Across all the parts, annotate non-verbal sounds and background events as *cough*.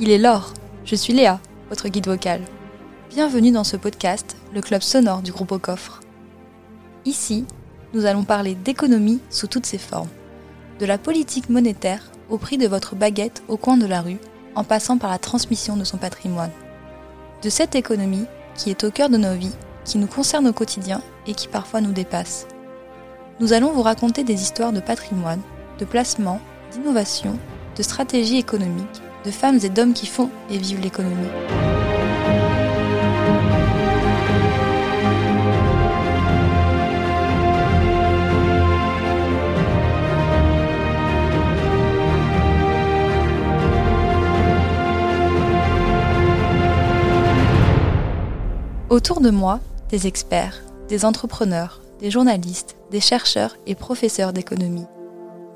Il est l'or. Je suis Léa, votre guide vocal. Bienvenue dans ce podcast, le club sonore du groupe au coffre. Ici, nous allons parler d'économie sous toutes ses formes. De la politique monétaire au prix de votre baguette au coin de la rue, en passant par la transmission de son patrimoine. De cette économie qui est au cœur de nos vies, qui nous concerne au quotidien et qui parfois nous dépasse. Nous allons vous raconter des histoires de patrimoine, de placement, d'innovation, de stratégie économique, de femmes et d'hommes qui font et vivent l'économie. Autour de moi, des experts, des entrepreneurs, des journalistes, des chercheurs et professeurs d'économie.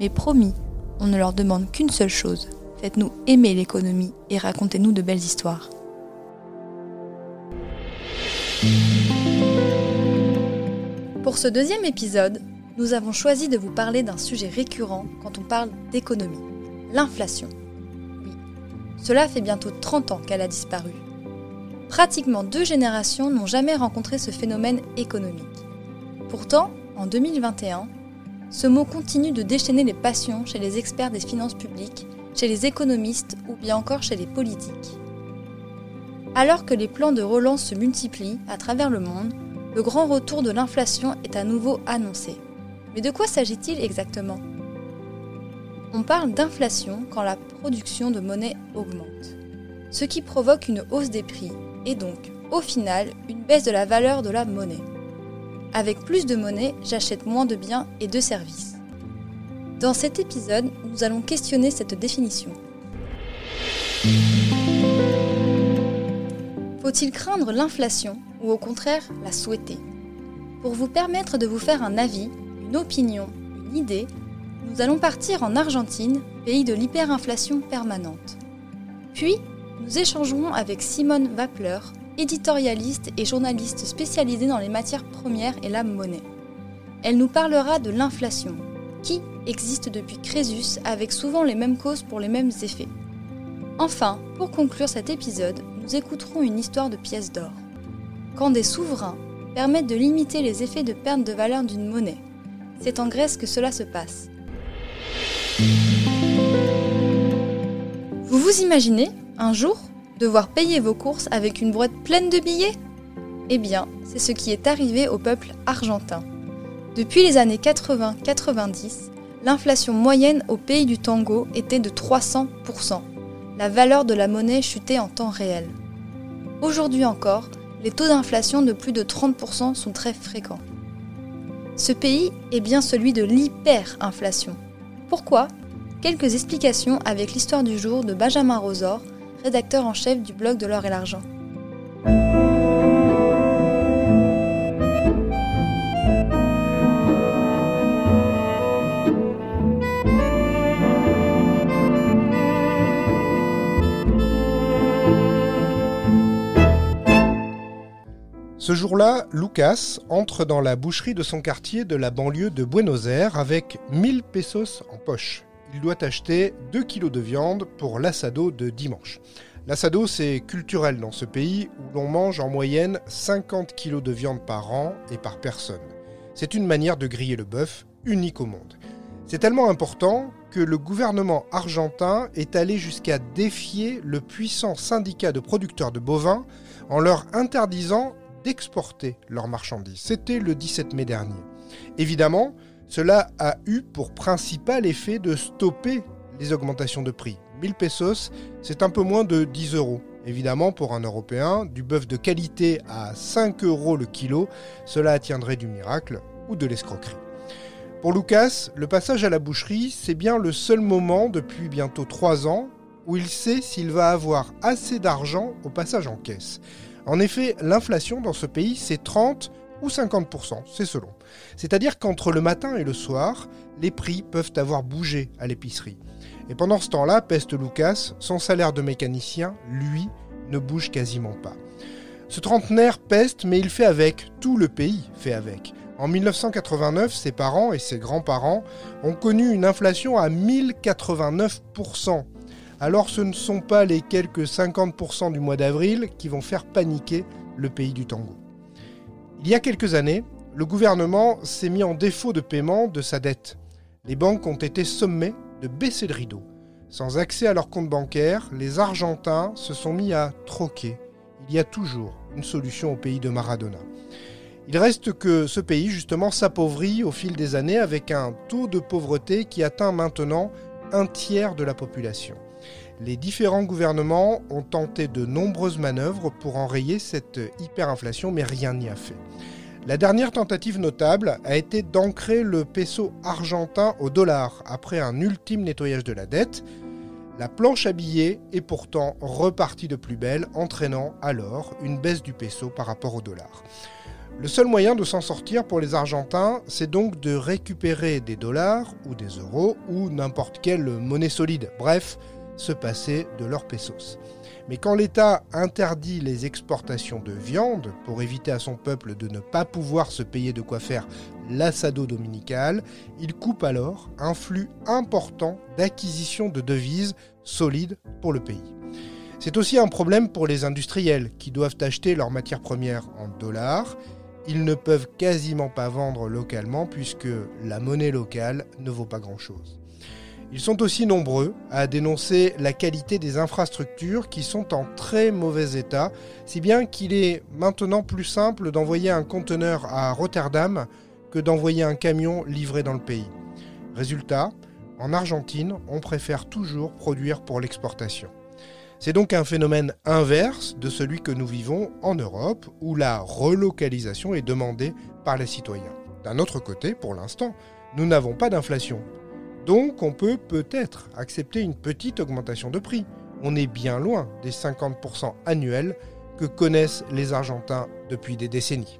Mais promis, on ne leur demande qu'une seule chose. Faites-nous aimer l'économie et racontez-nous de belles histoires. Pour ce deuxième épisode, nous avons choisi de vous parler d'un sujet récurrent quand on parle d'économie, l'inflation. Oui, cela fait bientôt 30 ans qu'elle a disparu. Pratiquement deux générations n'ont jamais rencontré ce phénomène économique. Pourtant, en 2021, ce mot continue de déchaîner les passions chez les experts des finances publiques, chez les économistes ou bien encore chez les politiques. Alors que les plans de relance se multiplient à travers le monde, le grand retour de l'inflation est à nouveau annoncé. Mais de quoi s'agit-il exactement? On parle d'inflation quand la production de monnaie augmente, ce qui provoque une hausse des prix et donc, au final, une baisse de la valeur de la monnaie. Avec plus de monnaie, j'achète moins de biens et de services. Dans cet épisode, nous allons questionner cette définition. Faut-il craindre l'inflation ou au contraire la souhaiter? Pour vous permettre de vous faire un avis, une opinion, une idée, nous allons partir en Argentine, pays de l'hyperinflation permanente. Puis, nous échangerons avec Simone Wappler, éditorialiste et journaliste spécialisée dans les matières premières et la monnaie. Elle nous parlera de l'inflation, qui existe depuis Crésus avec souvent les mêmes causes pour les mêmes effets. Enfin, pour conclure cet épisode, nous écouterons une histoire de pièces d'or. Quand des souverains permettent de limiter les effets de perte de valeur d'une monnaie, c'est en Grèce que cela se passe. Vous vous imaginez un jour, devoir payer vos courses avec une boîte pleine de billets? Eh bien, c'est ce qui est arrivé au peuple argentin. Depuis les années 80-90, l'inflation moyenne au pays du tango était de 300%. La valeur de la monnaie chutait en temps réel. Aujourd'hui encore, les taux d'inflation de plus de 30% sont très fréquents. Ce pays est bien celui de l'hyperinflation. Pourquoi? Quelques explications avec l'histoire du jour de Benjamin Rosor, rédacteur en chef du blog de l'or et l'argent. Ce jour-là, Lucas entre dans la boucherie de son quartier de la banlieue de Buenos Aires avec 1000 pesos en poche il doit acheter 2 kilos de viande pour l'assado de dimanche. L'assado, c'est culturel dans ce pays où l'on mange en moyenne 50 kilos de viande par an et par personne. C'est une manière de griller le bœuf unique au monde. C'est tellement important que le gouvernement argentin est allé jusqu'à défier le puissant syndicat de producteurs de bovins en leur interdisant d'exporter leurs marchandises. C'était le 17 mai dernier. Évidemment, cela a eu pour principal effet de stopper les augmentations de prix. 1000 pesos, c'est un peu moins de 10 euros. Évidemment, pour un Européen, du bœuf de qualité à 5 euros le kilo, cela attiendrait du miracle ou de l'escroquerie. Pour Lucas, le passage à la boucherie, c'est bien le seul moment depuis bientôt 3 ans où il sait s'il va avoir assez d'argent au passage en caisse. En effet, l'inflation dans ce pays, c'est 30 ou 50%, c'est selon. C'est-à-dire qu'entre le matin et le soir, les prix peuvent avoir bougé à l'épicerie. Et pendant ce temps-là, Peste Lucas, son salaire de mécanicien, lui, ne bouge quasiment pas. Ce trentenaire peste, mais il fait avec, tout le pays fait avec. En 1989, ses parents et ses grands-parents ont connu une inflation à 1089%. Alors ce ne sont pas les quelques 50% du mois d'avril qui vont faire paniquer le pays du tango. Il y a quelques années, le gouvernement s'est mis en défaut de paiement de sa dette. Les banques ont été sommées de baisser le rideau. Sans accès à leur compte bancaire, les Argentins se sont mis à troquer. Il y a toujours une solution au pays de Maradona. Il reste que ce pays, justement, s'appauvrit au fil des années avec un taux de pauvreté qui atteint maintenant un tiers de la population. Les différents gouvernements ont tenté de nombreuses manœuvres pour enrayer cette hyperinflation, mais rien n'y a fait. La dernière tentative notable a été d'ancrer le peso argentin au dollar après un ultime nettoyage de la dette. La planche à billets est pourtant repartie de plus belle, entraînant alors une baisse du peso par rapport au dollar. Le seul moyen de s'en sortir pour les Argentins, c'est donc de récupérer des dollars ou des euros ou n'importe quelle monnaie solide. Bref, se passer de leurs pesos. Mais quand l'État interdit les exportations de viande pour éviter à son peuple de ne pas pouvoir se payer de quoi faire l'assado dominical, il coupe alors un flux important d'acquisition de devises solides pour le pays. C'est aussi un problème pour les industriels qui doivent acheter leurs matières premières en dollars. Ils ne peuvent quasiment pas vendre localement puisque la monnaie locale ne vaut pas grand-chose. Ils sont aussi nombreux à dénoncer la qualité des infrastructures qui sont en très mauvais état, si bien qu'il est maintenant plus simple d'envoyer un conteneur à Rotterdam que d'envoyer un camion livré dans le pays. Résultat, en Argentine, on préfère toujours produire pour l'exportation. C'est donc un phénomène inverse de celui que nous vivons en Europe, où la relocalisation est demandée par les citoyens. D'un autre côté, pour l'instant, nous n'avons pas d'inflation. Donc on peut peut-être accepter une petite augmentation de prix. On est bien loin des 50% annuels que connaissent les Argentins depuis des décennies.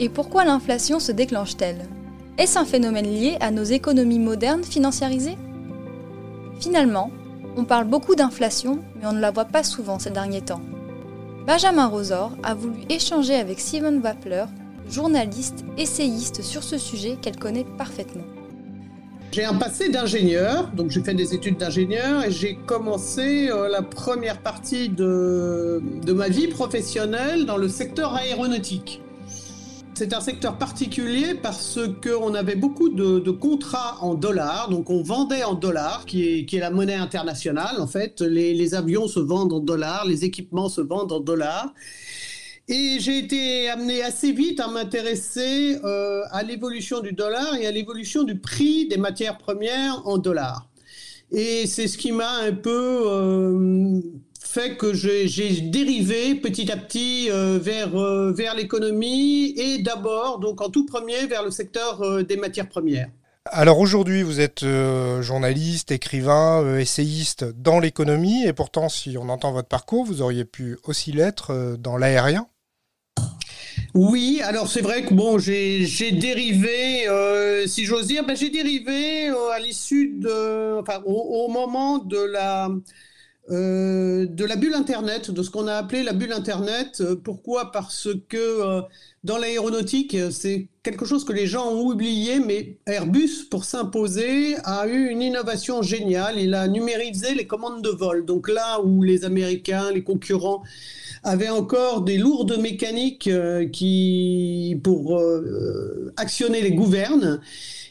Et pourquoi l'inflation se déclenche-t-elle? Est-ce un phénomène lié à nos économies modernes financiarisées? Finalement, on parle beaucoup d'inflation, mais on ne la voit pas souvent ces derniers temps. Benjamin Rosor a voulu échanger avec Simone Wappler, journaliste, essayiste sur ce sujet qu'elle connaît parfaitement. J'ai un passé d'ingénieur, donc j'ai fait des études d'ingénieur et j'ai commencé euh, la première partie de ma vie professionnelle dans le secteur aéronautique. C'est un secteur particulier parce qu'on avait beaucoup de, contrats en dollars, donc on vendait en dollars, qui est, la monnaie internationale en fait. Les, avions se vendent en dollars, les équipements se vendent en dollars. Et j'ai été amené assez vite à m'intéresser euh, à l'évolution du dollar et à l'évolution du prix des matières premières en dollars. Et c'est ce qui m'a un peu euh, fait que j'ai dérivé petit à petit euh, vers, euh, vers l'économie et d'abord, donc en tout premier, vers le secteur euh, des matières premières. Alors aujourd'hui, vous êtes journaliste, écrivain, essayiste dans l'économie, et pourtant, si on entend votre parcours, vous auriez pu aussi l'être dans l'aérien. Oui, alors c'est vrai que bon, j'ai dérivé, si j'ose dire, ben, j'ai dérivé à l'issue de, enfin, au, moment de la euh, de la bulle Internet, de ce qu'on a appelé la bulle Internet. Euh, pourquoi? Parce que euh, dans l'aéronautique, c'est quelque chose que les gens ont oublié, mais Airbus, pour s'imposer, a eu une innovation géniale. Il a numérisé les commandes de vol. Donc là où les Américains, les concurrents, avaient encore des lourdes mécaniques qui, pour actionner les gouvernes,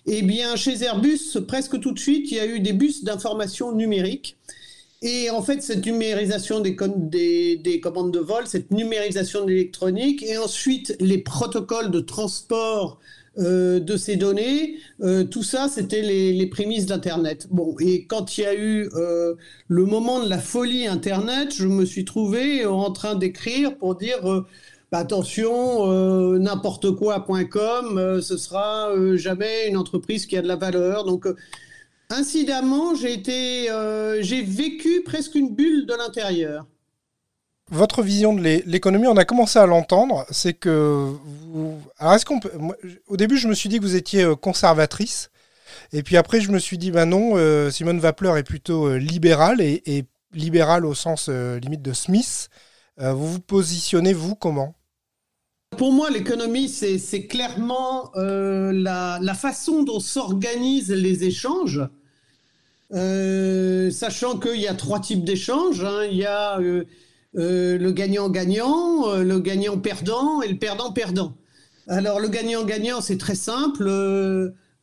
eh bien, chez Airbus, presque tout de suite, il y a eu des bus d'information numérique et en fait, cette numérisation des, des, commandes de vol, cette numérisation de l'électronique, et ensuite les protocoles de transport euh, de ces données, euh, tout ça, c'était les, prémices d'Internet. Bon, et quand il y a eu euh, le moment de la folie Internet, je me suis trouvé en train d'écrire pour dire bah, attention, n'importe quoi.com, ce sera jamais une entreprise qui a de la valeur. Donc Incidemment, j'ai été, euh, j'ai vécu presque une bulle de l'intérieur. votre vision de l'économie, on a commencé à l'entendre, c'est que vous... Alors est-ce qu'on peut... au début, je me suis dit que vous étiez euh, conservatrice, et puis après, je me suis dit, ben non, euh, Simone Wappler est plutôt libérale, et, libérale au sens limite de Smith. vous vous positionnez, vous, comment? Pour moi, l'économie, c'est clairement la, la, façon dont s'organisent les échanges euh, sachant qu'il y a trois types d'échanges. Hein. Il y a euh, euh, le gagnant-gagnant, le gagnant-perdant et le perdant-perdant. Alors le gagnant-gagnant, c'est très simple.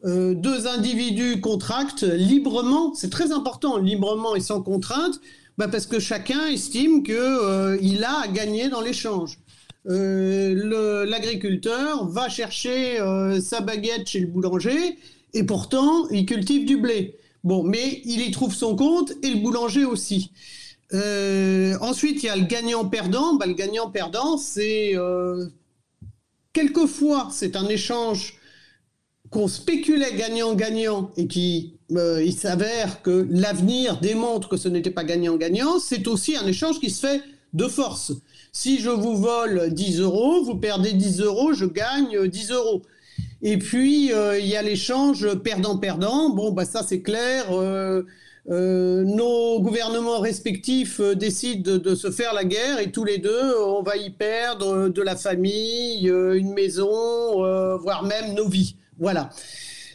deux individus contractent librement, c'est très important, librement et sans contrainte, bah, parce que chacun estime qu'il a à gagner dans l'échange. L'agriculteur va chercher sa baguette chez le boulanger et pourtant il cultive du blé. Bon, mais il y trouve son compte et le boulanger aussi. Euh, ensuite, il y a le gagnant-perdant. Bah, le gagnant-perdant, c'est euh, quelquefois c'est un échange qu'on spéculait gagnant-gagnant et qui euh, il s'avère que l'avenir démontre que ce n'était pas gagnant-gagnant. C'est aussi un échange qui se fait de force. Si je vous vole 10 euros, vous perdez 10 euros, je gagne 10 euros. Et puis, euh, il y a l'échange perdant-perdant. Bon, bah, ça, c'est clair. Euh, euh, nos gouvernements respectifs décident de, se faire la guerre et tous les deux, on va y perdre de la famille, une maison, voire même nos vies. Voilà.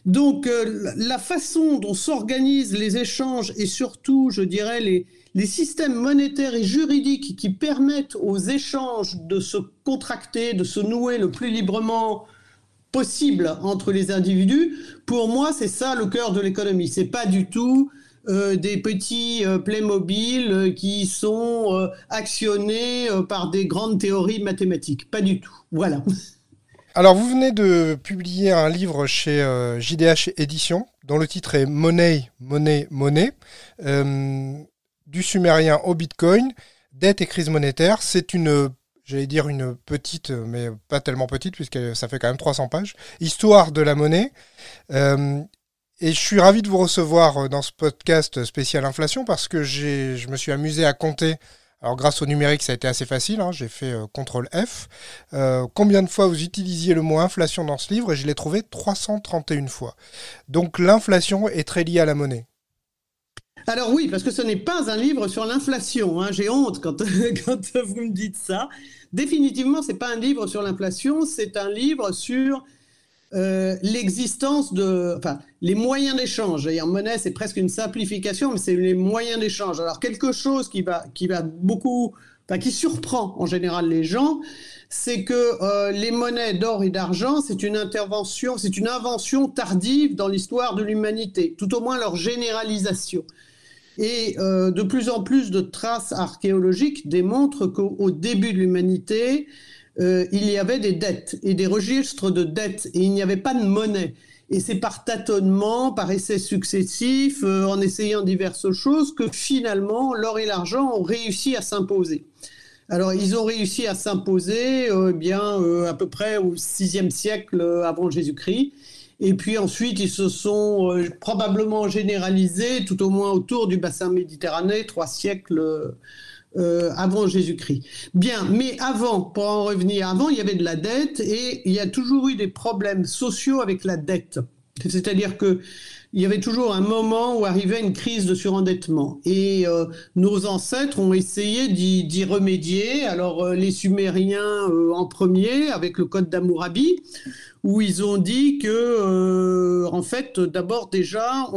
Donc, la façon dont s'organisent les échanges et surtout, je dirais, les, les systèmes monétaires et juridiques qui permettent aux échanges de se contracter, de se nouer le plus librement possible entre les individus. Pour moi, c'est ça le cœur de l'économie. C'est pas du tout euh, des petits euh, Playmobil euh, qui sont actionnés par des grandes théories mathématiques. Pas du tout. Voilà. *laughs* Alors, vous venez de publier un livre chez JDH Éditions, dont le titre est Monnaie, monnaie, monnaie, du sumérien au Bitcoin, dette et crise monétaire. C'est une j'allais dire une petite, mais pas tellement petite, puisque ça fait quand même 300 pages, Histoire de la monnaie. Euh, et je suis ravi de vous recevoir euh, dans ce podcast spécial inflation parce que je me suis amusé à compter. Alors grâce au numérique, ça a été assez facile, hein, j'ai fait euh, CTRL F. combien de fois vous utilisiez le mot inflation dans ce livre? Et je l'ai trouvé 331 fois. Donc l'inflation est très liée à la monnaie. Alors oui, parce que ce n'est pas un livre sur l'inflation. Hein. J'ai honte *laughs* quand, vous me dites ça définitivement, c'est pas un livre sur l'inflation, c'est un livre sur euh, l'existence de, enfin, les moyens d'échange. En monnaie, c'est presque une simplification, mais c'est les moyens d'échange. Alors quelque chose qui va, qui va beaucoup, qui surprend en général les gens, c'est que euh, les monnaies d'or et d'argent, c'est une intervention, c'est une invention tardive dans l'histoire de l'humanité, tout au moins leur généralisation. Et euh, de plus en plus de traces archéologiques démontrent qu'au début de l'humanité, euh, il y avait des dettes et des registres de dettes et il n'y avait pas de monnaie. Et c'est par tâtonnement, par essais successifs, euh, en essayant diverses choses, que finalement l'or et l'argent ont réussi à s'imposer. Alors, ils ont réussi à s'imposer bien à peu près au VIe siècle avant Jésus-Christ. Et puis ensuite, ils se sont euh, probablement généralisés, tout au moins autour du bassin méditerranéen, trois siècles euh, avant Jésus-Christ. Bien, mais avant, pour en revenir, avant, il y avait de la dette et il y a toujours eu des problèmes sociaux avec la dette. C'est-à-dire que il y avait toujours un moment où arrivait une crise de surendettement. Et euh, nos ancêtres ont essayé d'y remédier. Alors les Sumériens en premier, avec le Code d'Amourabi, où ils ont dit que, euh, en fait, d'abord déjà,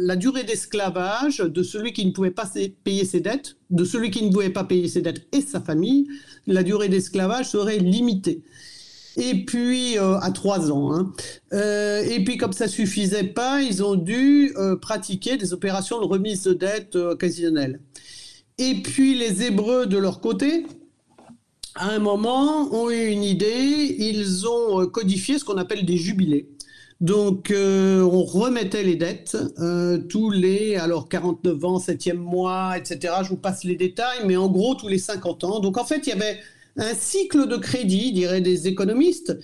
la durée d'esclavage de celui qui ne pouvait pas payer ses dettes, de celui qui ne pouvait pas payer ses dettes et sa famille, la durée d'esclavage serait limitée. Et puis euh, à trois ans. Hein. Euh, et puis comme ça suffisait pas, ils ont dû pratiquer des opérations de remise de dettes occasionnelles. Et puis les Hébreux de leur côté, à un moment, ont eu une idée, ils ont euh, codifié ce qu'on appelle des jubilés. Donc, euh, on remettait les dettes euh, tous les, alors 49 ans, 7e mois, etc. Je vous passe les détails, mais en gros, tous les 50 ans. Donc, en fait, il y avait un cycle de crédit, diraient des économistes,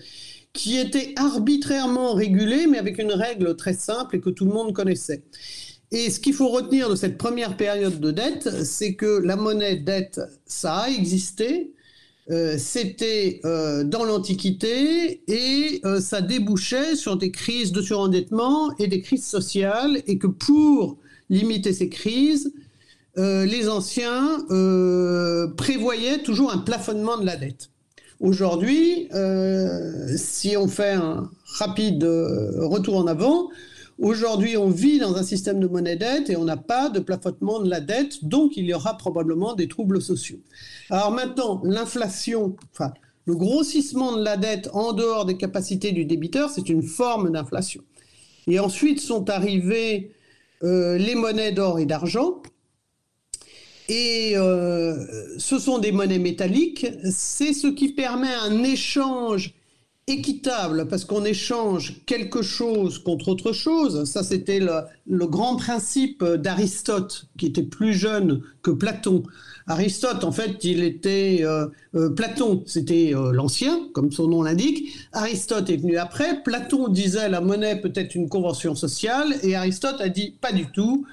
qui était arbitrairement régulé, mais avec une règle très simple et que tout le monde connaissait. Et ce qu'il faut retenir de cette première période de dette, c'est que la monnaie dette, ça a existé, euh, c'était euh, dans l'Antiquité et euh, ça débouchait sur des crises de surendettement et des crises sociales et que pour limiter ces crises, les anciens prévoyaient toujours un plafonnement de la dette. Aujourd'hui, si on fait un rapide retour en avant, Aujourd'hui, on vit dans un système de monnaie dette et on n'a pas de plafonnement de la dette, donc il y aura probablement des troubles sociaux. Alors maintenant, l'inflation, enfin, le grossissement de la dette en dehors des capacités du débiteur, c'est une forme d'inflation. Et ensuite sont arrivées euh, les monnaies d'or et d'argent. Et euh, ce sont des monnaies métalliques. C'est ce qui permet un échange équitable parce qu'on échange quelque chose contre autre chose. Ça, c'était le, grand principe d'Aristote, qui était plus jeune que Platon. Aristote, en fait, il était euh, euh, Platon, c'était l'ancien, comme son nom l'indique. Aristote est venu après. Platon disait la monnaie peut être une convention sociale, et Aristote a dit pas du tout.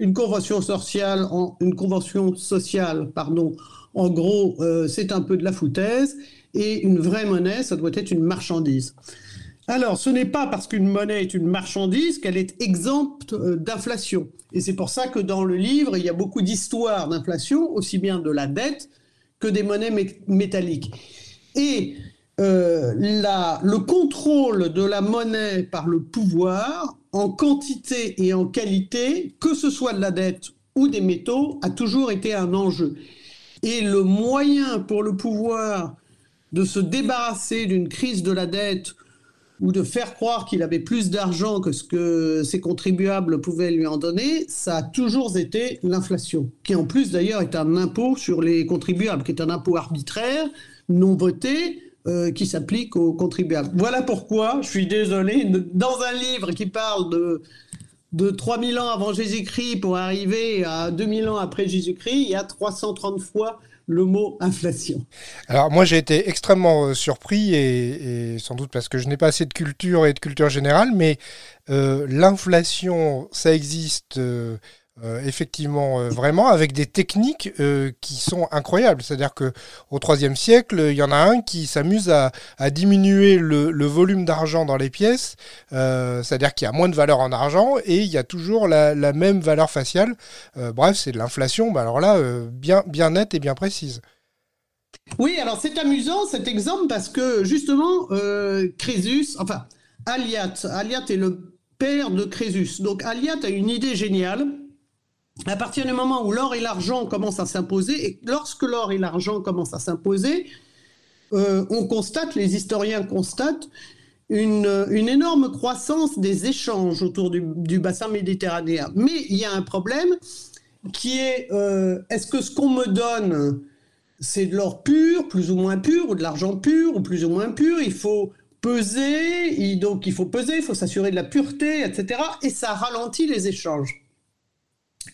Une convention sociale, en, pardon. En gros, c'est un peu de la foutaise et une vraie monnaie, ça doit être une marchandise. Alors, ce n'est pas parce qu'une monnaie est une marchandise qu'elle est exempte euh, d'inflation. Et c'est pour ça que dans le livre, il y a beaucoup d'histoires d'inflation, aussi bien de la dette que des monnaies métalliques. Et euh, le contrôle de la monnaie par le pouvoir, en quantité et en qualité, que ce soit de la dette ou des métaux, a toujours été un enjeu. Et le moyen pour le pouvoir de se débarrasser d'une crise de la dette ou de faire croire qu'il avait plus d'argent que ce que ses contribuables pouvaient lui en donner, ça a toujours été l'inflation, qui en plus d'ailleurs est un impôt sur les contribuables, qui est un impôt arbitraire, non voté, euh, qui s'applique aux contribuables. Voilà pourquoi, je suis désolé, dans un livre qui parle de, de 3000 ans avant Jésus-Christ pour arriver à 2000 ans après Jésus-Christ, il y a 330 fois le mot inflation Alors moi j'ai été extrêmement euh, surpris et, sans doute parce que je n'ai pas assez de culture et de culture générale, mais euh, l'inflation ça existe euh, effectivement, euh, vraiment, avec des techniques euh, qui sont incroyables. C'est-à-dire que au IIIe siècle, il y en a un qui s'amuse à, diminuer le, volume d'argent dans les pièces, c'est-à-dire qu'il y a moins de valeur en argent et il y a toujours la, même valeur faciale. bref, c'est de l'inflation, bah, alors là, bien, bien nette et bien précise. Oui, alors c'est amusant cet exemple parce que justement, Crésus, enfin, Aliat, Aliat est le père de Crésus. Donc Aliat a une idée géniale à partir du moment où l'or et l'argent commencent à s'imposer, et lorsque l'or et l'argent commencent à s'imposer, euh, on constate, les historiens constatent, une, énorme croissance des échanges autour du, bassin méditerranéen. Mais il y a un problème qui est, euh, est-ce que ce qu'on me donne, c'est de l'or pur, plus ou moins pur, ou de l'argent pur, ou plus ou moins pur? Il faut peser, donc il faut peser, il faut s'assurer de la pureté, etc. Et ça ralentit les échanges.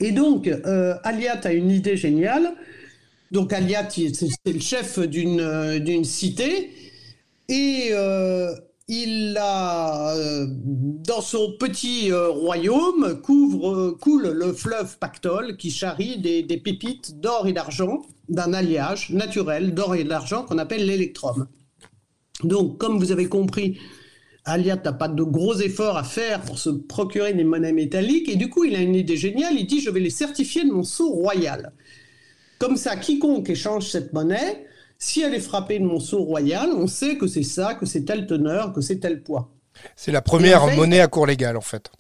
Et donc, euh, Aliat a une idée géniale. Donc, Aliat, c'est le chef d'une euh, cité. Et euh, il a, dans son petit royaume, coule le fleuve Pactole qui charrie des pépites d'or et d'argent, d'un alliage naturel d'or et d'argent qu'on appelle l'électrum. Donc, comme vous avez compris, Aliat n'a pas de gros efforts à faire pour se procurer des monnaies métalliques, et du coup, il a une idée géniale, il dit, je vais les certifier de mon sceau royal. Comme ça, quiconque échange cette monnaie, si elle est frappée de mon sceau royal, on sait que c'est ça, que c'est telle teneur, que c'est tel poids. C'est la première monnaie à cours légal, en fait.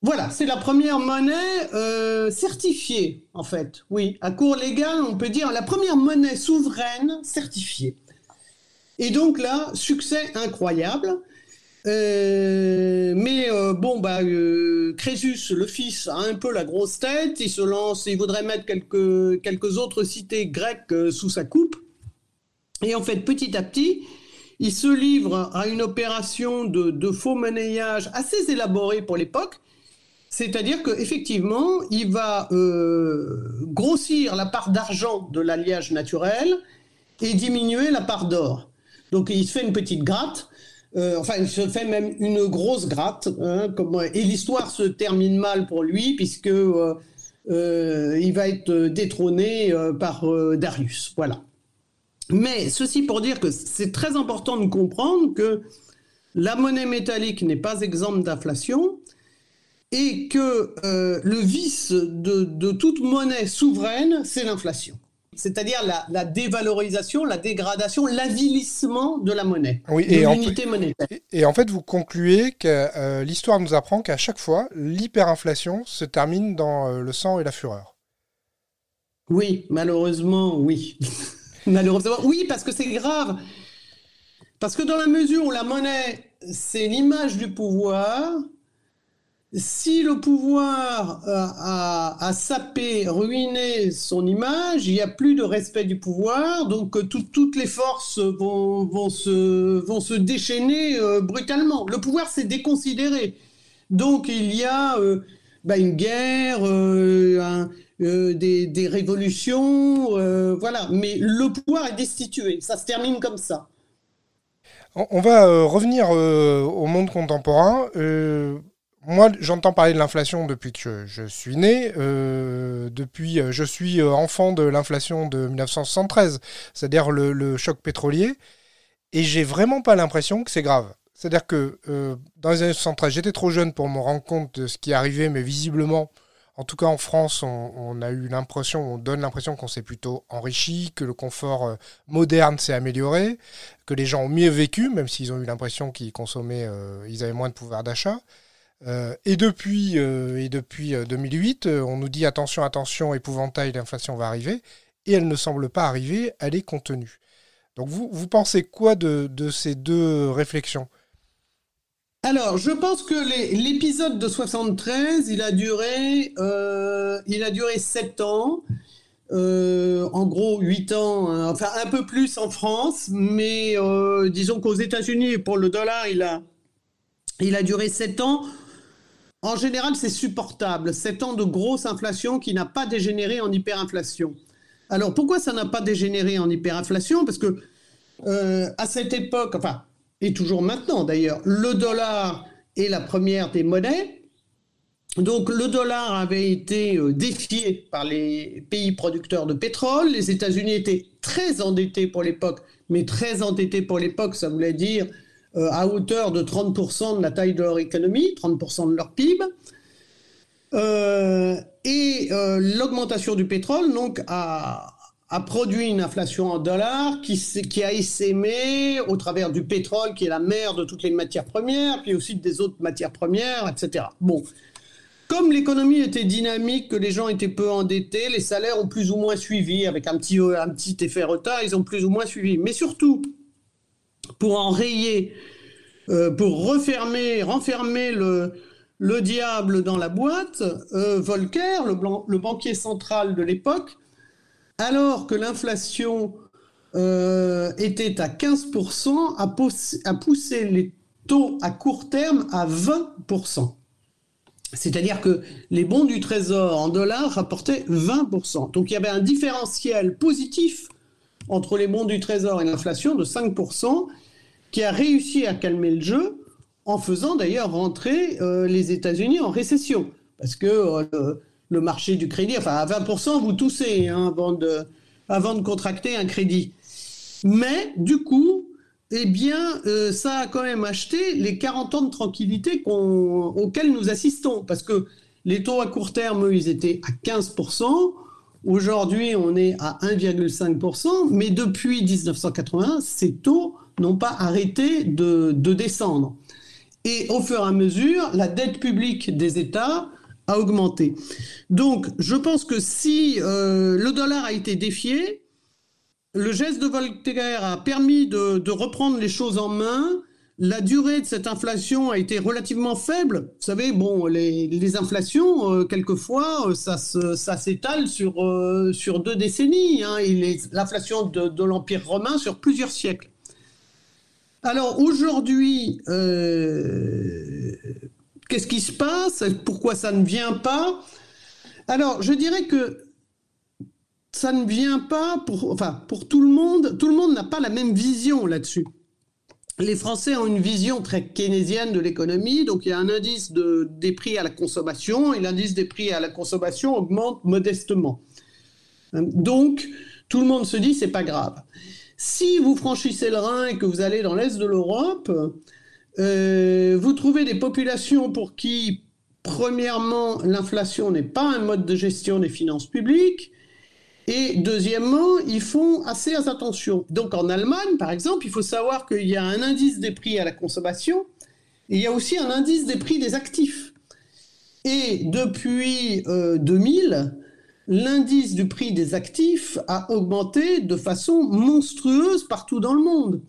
Voilà, c'est la première monnaie euh, certifiée, en fait. Oui, à cours légal, on peut dire la première monnaie souveraine certifiée. Et donc là, succès incroyable. Euh, mais euh, bon, bah, euh, Crésus, le fils, a un peu la grosse tête. Il se lance, il voudrait mettre quelques, quelques autres cités grecques sous sa coupe. Et en fait, petit à petit, il se livre à une opération de, de faux monnayage assez élaborée pour l'époque. C'est-à-dire qu'effectivement, il va grossir la part d'argent de l'alliage naturel et diminuer la part d'or. Donc il se fait une petite gratte enfin, il se fait même une grosse gratte. Hein, et l'histoire se termine mal pour lui, puisque il va être détrôné par Darius. Voilà. Mais ceci pour dire que c'est très important de comprendre que la monnaie métallique n'est pas exempte d'inflation et que euh, le vice de, toute monnaie souveraine, c'est l'inflation. C'est-à-dire la, dévalorisation, la dégradation, l'avilissement de la monnaie, oui, de l'unité monétaire. Et en fait, vous concluez que euh, l'histoire nous apprend qu'à chaque fois, l'hyperinflation se termine dans euh, le sang et la fureur. Oui, malheureusement, oui. *laughs* malheureusement, oui, parce que c'est grave. Parce que dans la mesure où la monnaie, c'est l'image du pouvoir, si le pouvoir a, sapé, ruiné son image, il n'y a plus de respect du pouvoir, donc euh, toutes les forces vont, se, déchaîner euh, brutalement. Le pouvoir s'est déconsidéré. Donc il y a euh, bah, une guerre, des, révolutions, voilà. Mais le pouvoir est destitué. Ça se termine comme ça. On va revenir au monde contemporain moi, j'entends parler de l'inflation depuis que je, suis né. Euh, depuis, euh, je suis euh, enfant de l'inflation de 1973, c'est-à-dire le, choc pétrolier, et j'ai vraiment pas l'impression que c'est grave. C'est-à-dire que dans les années 73, j'étais trop jeune pour me rendre compte de ce qui arrivait, mais visiblement, en tout cas en France, on, a eu l'impression, on donne l'impression qu'on s'est plutôt enrichi, que le confort moderne s'est amélioré, que les gens ont mieux vécu, même s'ils ont eu l'impression qu'ils consommaient, ils avaient moins de pouvoir d'achat. Euh, et depuis, euh, et depuis 2008, euh, on nous dit attention, attention, épouvantail, l'inflation va arriver, et elle ne semble pas arriver, elle est contenue. Donc vous, vous pensez quoi de, de ces deux réflexions? Alors, je pense que l'épisode de 73, il a duré, il a duré 7 ans, en gros 8 ans, enfin un peu plus en France, mais disons qu'aux États-Unis, pour le dollar, il a, il a duré 7 ans. En général, c'est supportable. Sept ans de grosse inflation qui n'a pas dégénéré en hyperinflation. Alors, pourquoi ça n'a pas dégénéré en hyperinflation? Parce que euh, à cette époque, enfin, et toujours maintenant d'ailleurs, le dollar est la première des monnaies. Donc le dollar avait été euh, défié par les pays producteurs de pétrole. Les États-Unis étaient très endettés pour l'époque, mais très endettés pour l'époque, ça voulait dire euh, à hauteur de 30% de la taille de leur économie, 30% de leur PIB. Euh, et euh, l'augmentation du pétrole a, produit une inflation en dollars qui, a essaimé au travers du pétrole, qui est la mère de toutes les matières premières, puis aussi des autres matières premières, etc. Bon. Comme l'économie était dynamique, que les gens étaient peu endettés, les salaires ont plus ou moins suivi, avec un petit effet retard, ils ont plus ou moins suivi. Mais surtout, pour enrayer, euh, pour refermer, renfermer le, le diable dans la boîte, euh, Volcker, le, banquier central de l'époque, alors que l'inflation euh, était à 15%, a, a, poussé les taux à court terme à 20%. C'est-à-dire que les bons du Trésor en dollars rapportaient 20%. Donc il y avait un différentiel positif entre les bons du Trésor et l'inflation de 5%, qui a réussi à calmer le jeu en faisant d'ailleurs rentrer euh, les États-Unis en récession. Parce que euh, le marché du crédit, enfin à 20%, vous toussez hein, avant, de, contracter un crédit. Mais du coup, eh bien, euh, ça a quand même acheté les 40 ans de tranquillité auxquels nous assistons. Parce que les taux à court terme, ils étaient à 15%. Aujourd'hui, on est à 1,5%, mais depuis 1981, ces taux n'ont pas arrêté de, descendre. Et au fur et à mesure, la dette publique des États a augmenté. Donc, je pense que si euh, le dollar a été défié, le geste de Voltaire a permis de reprendre les choses en main la durée de cette inflation a été relativement faible. Vous savez, bon, les, inflations, euh, quelquefois, euh, ça, s'étale sur, euh, deux décennies. Hein, l'inflation de, l'Empire romain sur plusieurs siècles. Alors aujourd'hui, qu'est-ce qui se passe? Pourquoi ça ne vient pas? Alors, je dirais que ça ne vient pas pour tout le monde. Tout le monde n'a pas la même vision là-dessus. Les Français ont une vision très keynésienne de l'économie, donc il y a un indice des prix à la consommation, et l'indice des prix à la consommation augmente modestement. Donc, tout le monde se dit, c'est pas grave. Si vous franchissez le Rhin et que vous allez dans l'Est de l'Europe, euh, vous trouvez des populations pour qui, premièrement, l'inflation n'est pas un mode de gestion des finances publiques, et deuxièmement, ils font assez attention. Donc en Allemagne, par exemple, il faut savoir qu'il y a un indice des prix à la consommation et il y a aussi un indice des prix des actifs. Et depuis 2000, euh, l'indice du prix des actifs a augmenté de façon monstrueuse partout dans le monde.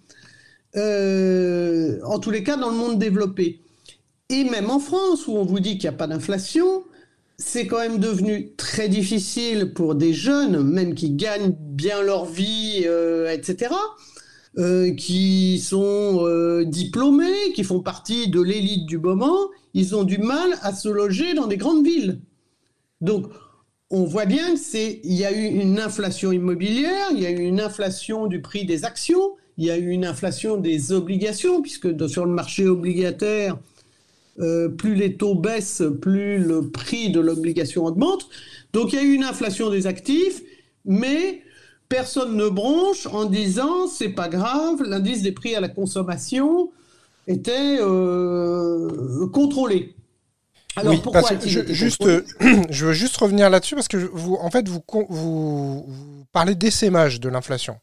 Euh, en tous les cas, dans le monde développé. Et même en France, où on vous dit qu'il n'y a pas d'inflation, c'est quand même devenu très difficile pour des jeunes, même qui gagnent bien leur vie, euh, etc., euh, qui sont euh, diplômés, qui font partie de l'élite du moment, ils ont du mal à se loger dans des grandes villes. Donc, on voit bien qu'il y a eu une inflation immobilière, il y a eu une inflation du prix des actions, il y a eu une inflation des obligations, puisque sur le marché obligataire, euh, plus les taux baissent, plus le prix de l'obligation augmente. Donc il y a eu une inflation des actifs, mais personne ne bronche en disant c'est pas grave, l'indice des prix à la consommation était euh, contrôlé. Alors pourquoi je, juste, *clears throat* je veux juste revenir là-dessus parce que vous, en fait, vous, vous, parlez d'essaimage de l'inflation.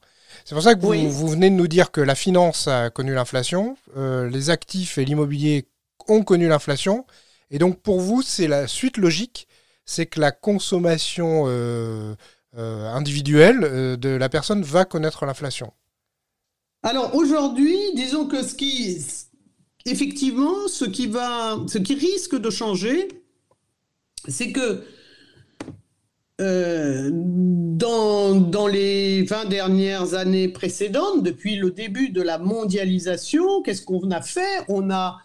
C'est pour ça que vous, vous, venez de nous dire que la finance a connu l'inflation, euh, les actifs et l'immobilier ont connu l'inflation. Et donc pour vous, c'est la suite logique, c'est que la consommation euh, euh, individuelle euh, de la personne va connaître l'inflation. Alors aujourd'hui, disons que ce qui, effectivement, ce qui va, ce qui risque de changer, c'est que dans, dans, les 20 dernières années précédentes, depuis le début de la mondialisation, qu'est-ce qu'on a fait? On a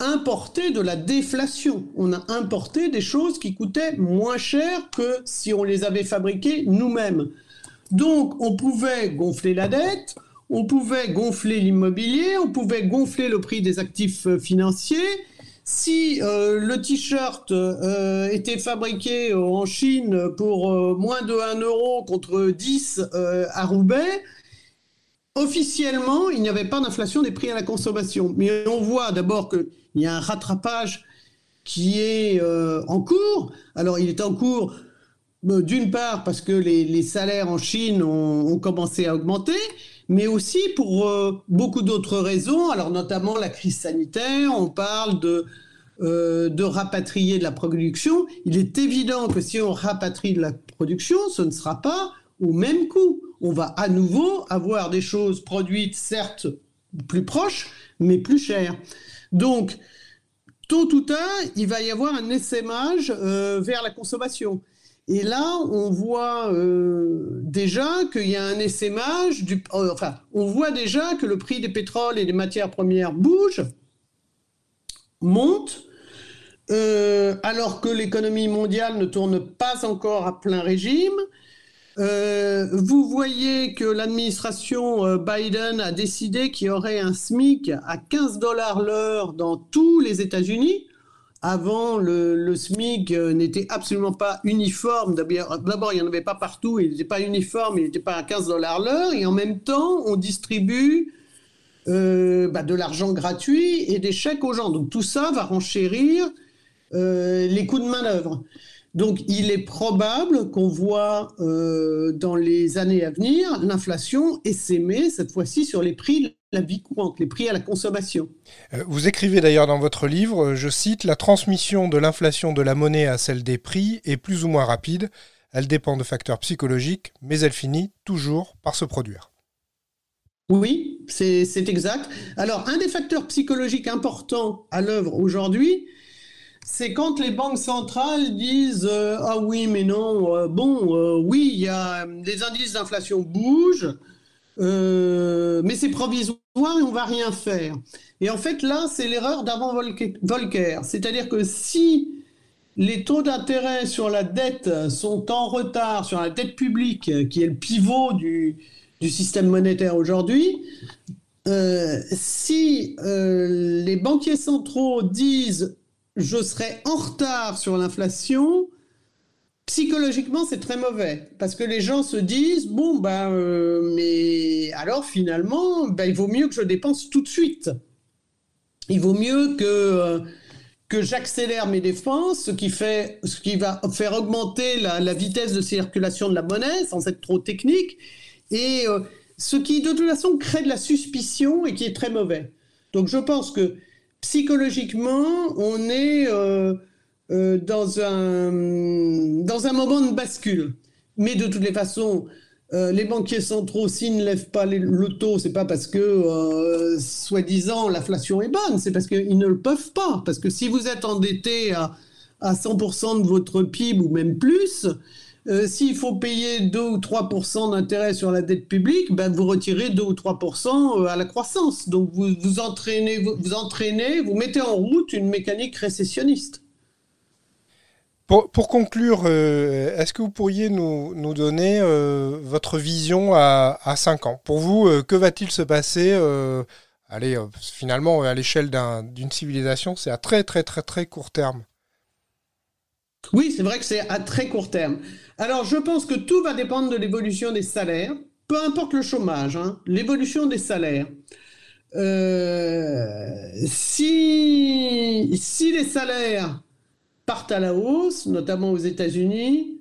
importé de la déflation. On a importé des choses qui coûtaient moins cher que si on les avait fabriquées nous-mêmes. Donc, on pouvait gonfler la dette, on pouvait gonfler l'immobilier, on pouvait gonfler le prix des actifs euh, financiers. Si euh, le t-shirt euh, était fabriqué en Chine pour moins de 1 euro contre 10 à Roubaix, officiellement, il n'y avait pas d'inflation des prix à la consommation. Mais on voit d'abord qu'il y a un rattrapage qui est euh, en cours. Alors, il est en cours euh, d'une part parce que les, salaires en Chine ont, commencé à augmenter, mais aussi pour euh, beaucoup d'autres raisons, alors notamment la crise sanitaire, on parle de, de rapatrier de la production. Il est évident que si on rapatrie de la production, ce ne sera pas au même coût. On va à nouveau avoir des choses produites, certes, plus proches, mais plus chères. Donc, tôt ou tard, il va y avoir un essaimage euh, vers la consommation. Et là, on voit euh, déjà qu'il y a un essaimage du. Euh, enfin, on voit déjà que le prix des pétroles et des matières premières bouge, monte, alors que l'économie mondiale ne tourne pas encore à plein régime. Euh, vous voyez que l'administration euh, Biden a décidé qu'il y aurait un SMIC à 15 dollars l'heure dans tous les États-Unis. Avant, le, SMIC euh, n'était absolument pas uniforme. D'abord, il n'y en avait pas partout, il n'était pas uniforme, il n'était pas à 15 dollars l'heure. Et en même temps, on distribue bah, de l'argent gratuit et des chèques aux gens. Donc tout ça va renchérir les coûts de main-d'œuvre. Donc il est probable qu'on voit euh, dans les années à venir l'inflation essaimer cette fois-ci sur les prix de la vie courante, les prix à la consommation. Euh, vous écrivez d'ailleurs dans votre livre, je cite, La transmission de l'inflation de la monnaie à celle des prix est plus ou moins rapide. Elle dépend de facteurs psychologiques, mais elle finit toujours par se produire. Oui, c'est exact. Alors, un des facteurs psychologiques importants à l'œuvre aujourd'hui, c'est quand les banques centrales disent euh, ah oui mais non euh, bon euh, oui y a les indices d'inflation bougent mais c'est provisoire et on va rien faire. Et en fait là c'est l'erreur d'avant Volcker. C'est-à-dire que si les taux d'intérêt sur la dette sont en retard sur la dette publique qui est le pivot du système monétaire aujourd'hui si les banquiers centraux disent je serai en retard sur l'inflation, psychologiquement, c'est très mauvais parce que les gens se disent bon ben mais alors finalement ben, il vaut mieux que je dépense tout de suite. Il vaut mieux que euh, que j'accélère mes dépenses, ce qui fait ce qui va faire augmenter la, vitesse de circulation de la monnaie sans être trop technique et euh, ce qui de toute façon crée de la suspicion et qui est très mauvais. Donc je pense que psychologiquement on est euh, dans, un, dans un moment de bascule. Mais de toutes les façons, euh, les banquiers centraux, s'ils ne lèvent pas le taux, c'est pas parce que, euh, soi-disant, l'inflation est bonne, c'est parce qu'ils ne le peuvent pas. Parce que si vous êtes endetté à, à 100% de votre PIB ou même plus, s'il faut payer 2 ou 3% d'intérêt sur la dette publique, ben vous retirez 2 ou 3% à la croissance. Donc vous, entraînez, vous entraînez, vous mettez en route une mécanique récessionniste. Pour, conclure, euh, est-ce que vous pourriez nous, donner euh, votre vision à, à, 5 ans? Pour vous, euh, que va-t-il se passer Allez, finalement, à l'échelle d'une civilisation, c'est à très très très très court terme. Oui, c'est vrai que c'est à très court terme. Alors, je pense que tout va dépendre de l'évolution des salaires, peu importe le chômage, hein, l'évolution des salaires. si, si les salaires partent à la hausse, notamment aux États-Unis,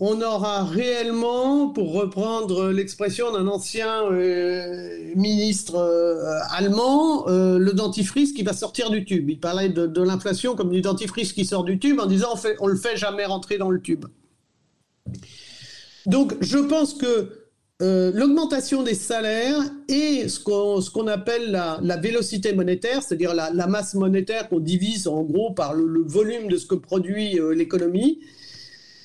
on aura réellement, pour reprendre l'expression d'un ancien euh, ministre euh, allemand, euh, le dentifrice qui va sortir du tube. Il parlait de, l'inflation comme du dentifrice qui sort du tube en disant on ne le fait jamais rentrer dans le tube. Donc je pense que l'augmentation des salaires et ce qu'on appelle la, vélocité monétaire, c'est-à-dire la, masse monétaire qu'on divise en gros par le, volume de ce que produit l'économie.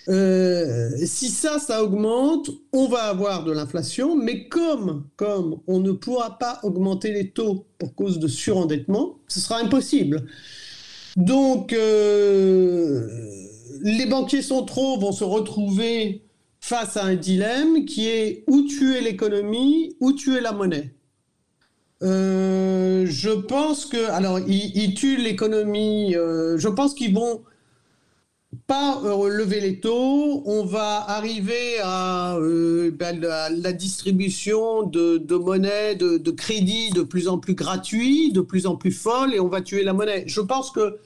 Euh, si ça, ça augmente, on va avoir de l'inflation, mais comme, comme on ne pourra pas augmenter les taux pour cause de surendettement, ce sera impossible. Donc, les banquiers centraux vont se retrouver face à un dilemme qui est où tuer l'économie, où tuer la monnaie. Euh, je pense que, alors, ils, tuent l'économie. Euh, je pense qu'ils vont pas euh, lever les taux. On va arriver à ben, la, distribution de, monnaie, de, de, crédit de plus en plus gratuit, de plus en plus folle, et on va tuer la monnaie. Je pense que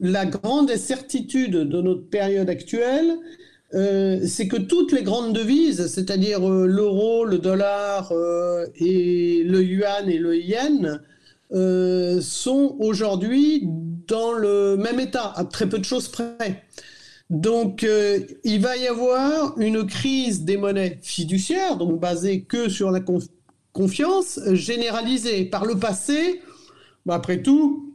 la grande incertitude de notre période actuelle, euh, c'est que toutes les grandes devises, c'est-à-dire euh, l'euro, le dollar euh, et le yuan et le yen, sont aujourd'hui dans le même état, à très peu de choses près. Donc, il va y avoir une crise des monnaies fiduciaires, donc basée que sur la confiance, généralisée. Par le passé, bah, après tout,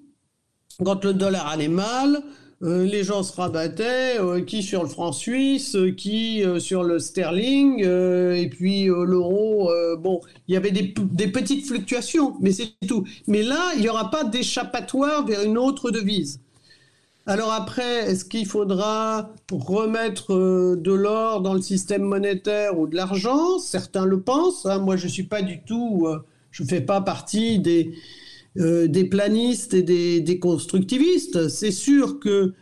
quand le dollar allait mal, euh, les gens se rabattaient, euh, qui sur le franc suisse, euh, qui sur le sterling, et puis l'euro. bon, il y avait des, petites fluctuations, mais c'est tout. Mais là, il n'y aura pas d'échappatoire vers une autre devise. Alors après, est-ce qu'il faudra remettre de l'or dans le système monétaire ou de l'argent? Certains le pensent. Hein. Moi, je ne suis pas du tout, je ne fais pas partie des, euh, des planistes et des, constructivistes. C'est sûr que,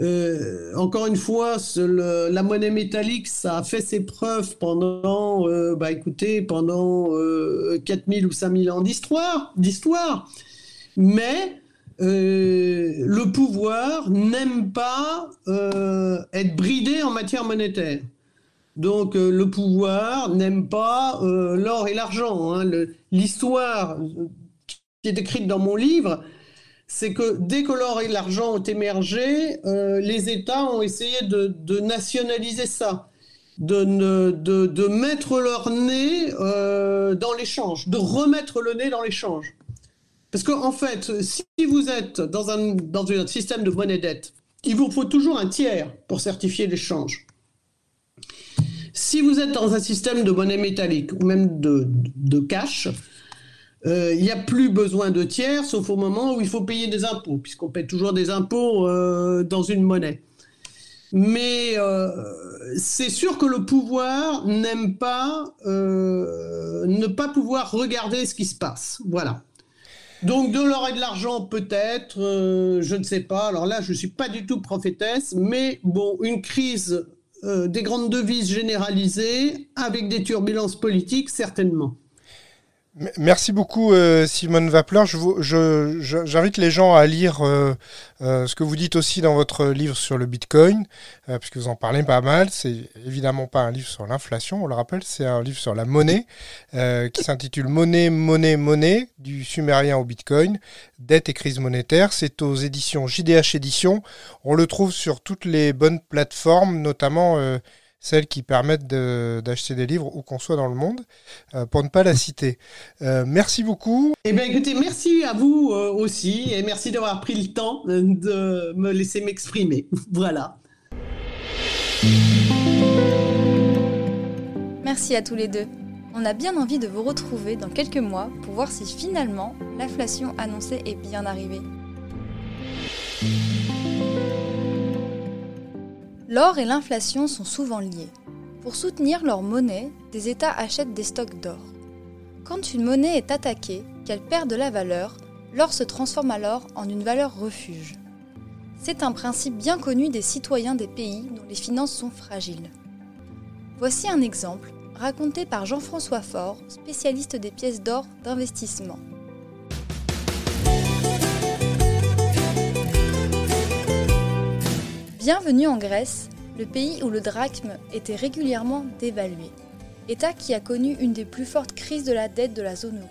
euh, encore une fois, la monnaie métallique, ça a fait ses preuves pendant, euh, bah, écoutez, pendant 4000 ou 5000 ans d'histoire. Mais le pouvoir n'aime pas être bridé en matière monétaire. Donc le pouvoir n'aime pas l'or et l'argent. Hein. L'histoire qui est décrite dans mon livre, c'est que dès que l'or et l'argent ont émergé, euh, les États ont essayé de, nationaliser ça, de, de, mettre leur nez euh, dans l'échange, de remettre le nez dans l'échange. Parce qu'en en fait, si vous êtes dans un, dans un système de monnaie-dette, il vous faut toujours un tiers pour certifier l'échange. Si vous êtes dans un système de monnaie métallique ou même de, de cash, euh, il n'y a plus besoin de tiers, sauf au moment où il faut payer des impôts, puisqu'on paie toujours des impôts euh, dans une monnaie. Mais euh, c'est sûr que le pouvoir n'aime pas ne pas pouvoir regarder ce qui se passe. Voilà. Donc de l'or et de l'argent peut-être, je ne sais pas. Alors là, je ne suis pas du tout prophétesse, mais bon, une crise des grandes devises généralisées avec des turbulences politiques, certainement. Merci beaucoup euh, Simone Vapler. J'invite les gens à lire euh, euh, ce que vous dites aussi dans votre livre sur le Bitcoin, puisque vous en parlez pas mal. C'est évidemment pas un livre sur l'inflation, on le rappelle, c'est un livre sur la monnaie qui s'intitule Monnaie, monnaie, monnaie, du sumérien au Bitcoin, dette et crise monétaire. C'est aux éditions JDH Éditions. On le trouve sur toutes les bonnes plateformes, notamment celles qui permettent d'acheter des livres où qu'on soit dans le monde, euh, pour ne pas la citer. Euh, merci beaucoup. Eh bien, écoutez, merci à vous euh, aussi, et merci d'avoir pris le temps de me laisser m'exprimer. *laughs* voilà. Merci à tous les deux. On a bien envie de vous retrouver dans quelques mois pour voir si finalement l'inflation annoncée est bien arrivée. L'or et l'inflation sont souvent liés. Pour soutenir leur monnaie, des États achètent des stocks d'or. Quand une monnaie est attaquée, qu'elle perd de la valeur, l'or se transforme alors en une valeur refuge. C'est un principe bien connu des citoyens des pays dont les finances sont fragiles. Voici un exemple raconté par Jean-François Faure, spécialiste des pièces d'or d'investissement. Bienvenue en Grèce, le pays où le drachme était régulièrement dévalué, État qui a connu une des plus fortes crises de la dette de la zone euro.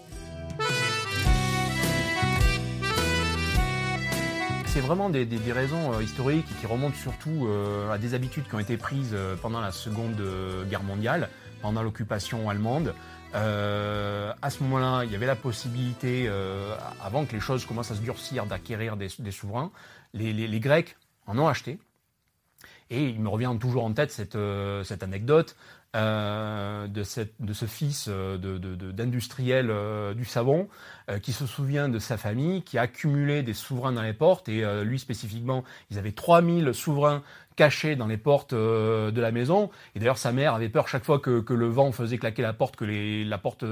C'est vraiment des, raisons euh, historiques qui remontent surtout euh, à des habitudes qui ont été prises euh, pendant la Seconde Guerre mondiale, pendant l'occupation allemande. à ce moment-là, il y avait la possibilité, avant que les choses commencent à se durcir, d'acquérir des, souverains. les Grecs en ont acheté, et il me revient toujours en tête cette, euh, cette anecdote euh, de, cette, de, ce fils euh, d'industriel de, du savon qui se souvient de sa famille, qui a accumulé des souverains dans les portes, et lui spécifiquement, ils avaient 3000 souverains cachés dans les portes de la maison. Et d'ailleurs, sa mère avait peur chaque fois que, que, le vent faisait claquer la porte, que les, la porte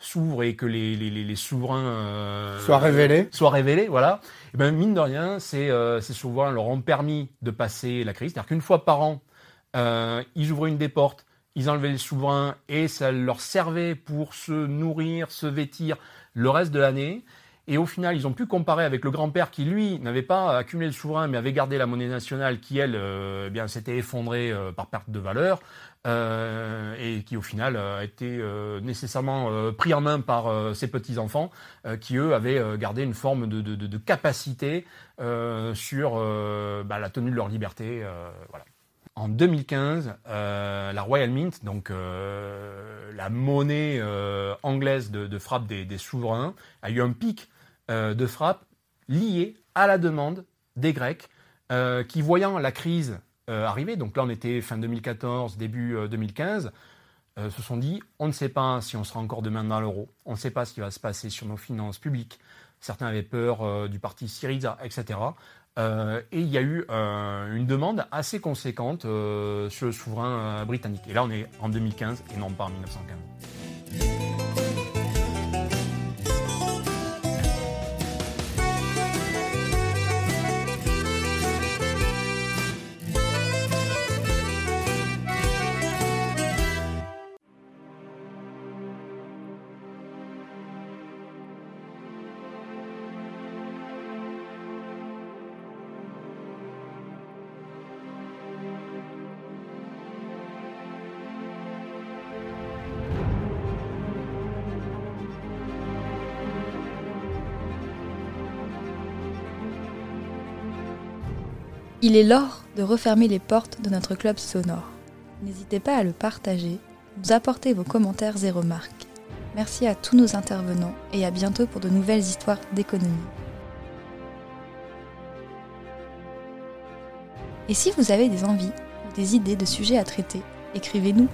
s'ouvre et que les, les, les souverains soient révélés. Soient révélés, voilà. Et ben mine de rien, ces, ces souverains leur ont permis de passer la crise. C'est-à-dire qu'une fois par an, ils ouvraient une des portes ils enlevaient les souverains et ça leur servait pour se nourrir, se vêtir le reste de l'année. Et au final, ils ont pu comparer avec le grand-père qui, lui, n'avait pas accumulé le souverain, mais avait gardé la monnaie nationale qui, elle, euh, eh bien, s'était effondrée euh, par perte de valeur, euh, et qui, au final, a été nécessairement pris en main par ses petits-enfants, qui, eux, avaient gardé une forme de, capacité sur bah, la tenue de leur liberté. voilà. En 2015, euh, la Royal Mint, donc euh, la monnaie euh, anglaise de, frappe des, souverains, a eu un pic de frappe lié à la demande des Grecs qui, voyant la crise arriver, donc là on était fin 2014, début 2015, se sont dit on ne sait pas si on sera encore demain dans l'euro, on ne sait pas ce qui va se passer sur nos finances publiques. Certains avaient peur du parti Syriza, etc. Euh, et il y a eu euh, une demande assez conséquente euh, sur le souverain britannique. Et là, on est en 2015 et non pas en 1915. Il est l'heure de refermer les portes de notre club sonore. N'hésitez pas à le partager, nous apporter vos commentaires et remarques. Merci à tous nos intervenants et à bientôt pour de nouvelles histoires d'économie. Et si vous avez des envies ou des idées de sujets à traiter, écrivez-nous